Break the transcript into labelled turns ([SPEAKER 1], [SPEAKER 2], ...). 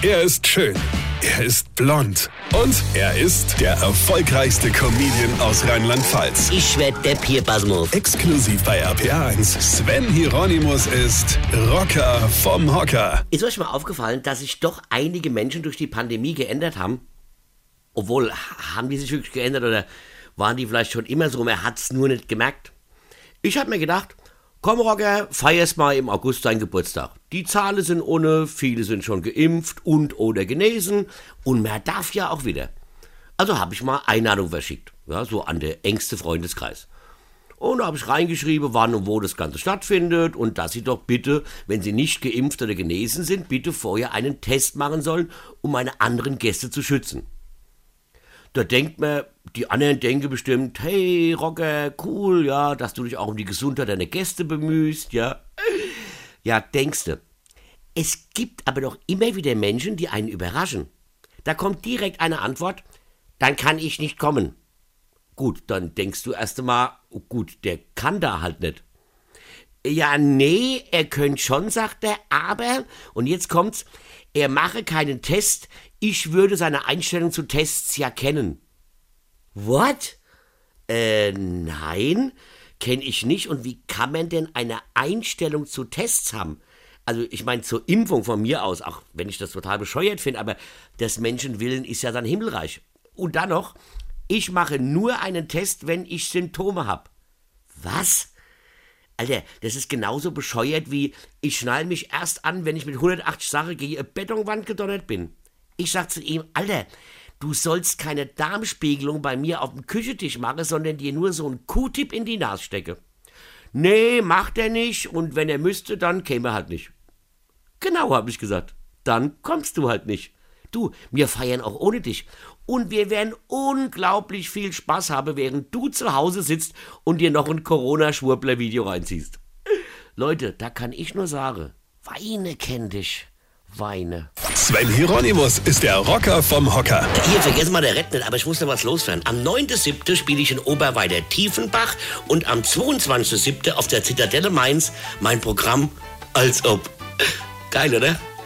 [SPEAKER 1] Er ist schön. Er ist blond. Und er ist der erfolgreichste Comedian aus Rheinland-Pfalz.
[SPEAKER 2] Ich werd der Pierpasmus.
[SPEAKER 1] Exklusiv bei RPA1. Sven Hieronymus ist Rocker vom Hocker.
[SPEAKER 2] Ist euch mal aufgefallen, dass sich doch einige Menschen durch die Pandemie geändert haben? Obwohl, haben die sich wirklich geändert oder waren die vielleicht schon immer so, man hat's nur nicht gemerkt? Ich hab mir gedacht, komm Rocker, feierst mal im August deinen Geburtstag. Die Zahlen sind ohne, viele sind schon geimpft und oder genesen und mehr darf ja auch wieder. Also habe ich mal Einladung verschickt, ja, so an der engste Freundeskreis. Und da habe ich reingeschrieben, wann und wo das Ganze stattfindet und dass sie doch bitte, wenn sie nicht geimpft oder genesen sind, bitte vorher einen Test machen sollen, um meine anderen Gäste zu schützen. Da denkt man, die anderen denken bestimmt, hey Rocker, cool, ja, dass du dich auch um die Gesundheit deiner Gäste bemühst, ja. Ja, denkste. Es gibt aber doch immer wieder Menschen, die einen überraschen. Da kommt direkt eine Antwort, dann kann ich nicht kommen. Gut, dann denkst du erst einmal, oh gut, der kann da halt nicht. Ja, nee, er könnte schon, sagt er, aber, und jetzt kommt's, er mache keinen Test, ich würde seine Einstellung zu Tests ja kennen. What? Äh, nein, kenne ich nicht. Und wie kann man denn eine Einstellung zu Tests haben? Also ich meine zur Impfung von mir aus, auch wenn ich das total bescheuert finde, aber des Menschen Willen ist ja dann Himmelreich. Und dann noch, ich mache nur einen Test, wenn ich Symptome habe. Was? Alter, das ist genauso bescheuert wie ich schnall mich erst an, wenn ich mit 180 Sachen gegen eine Betonwand gedonnert bin. Ich sag zu ihm, Alter, du sollst keine Darmspiegelung bei mir auf dem Küchentisch machen, sondern dir nur so einen Q-Tip in die Nase stecke. Nee, macht er nicht und wenn er müsste, dann käme er halt nicht. Genau, hab ich gesagt. Dann kommst du halt nicht. Du, wir feiern auch ohne dich. Und wir werden unglaublich viel Spaß haben, während du zu Hause sitzt und dir noch ein Corona-Schwurbler-Video reinziehst. Leute, da kann ich nur sagen, Weine kenn dich. Weine.
[SPEAKER 1] Sven Hieronymus ist der Rocker vom Hocker.
[SPEAKER 2] Hier, vergessen mal der Rett nicht, aber ich muss noch was loswerden. Am 9.7. spiele ich in Oberweider Tiefenbach und am 22.7. auf der Zitadelle Mainz mein Programm Als ob. Geil, oder?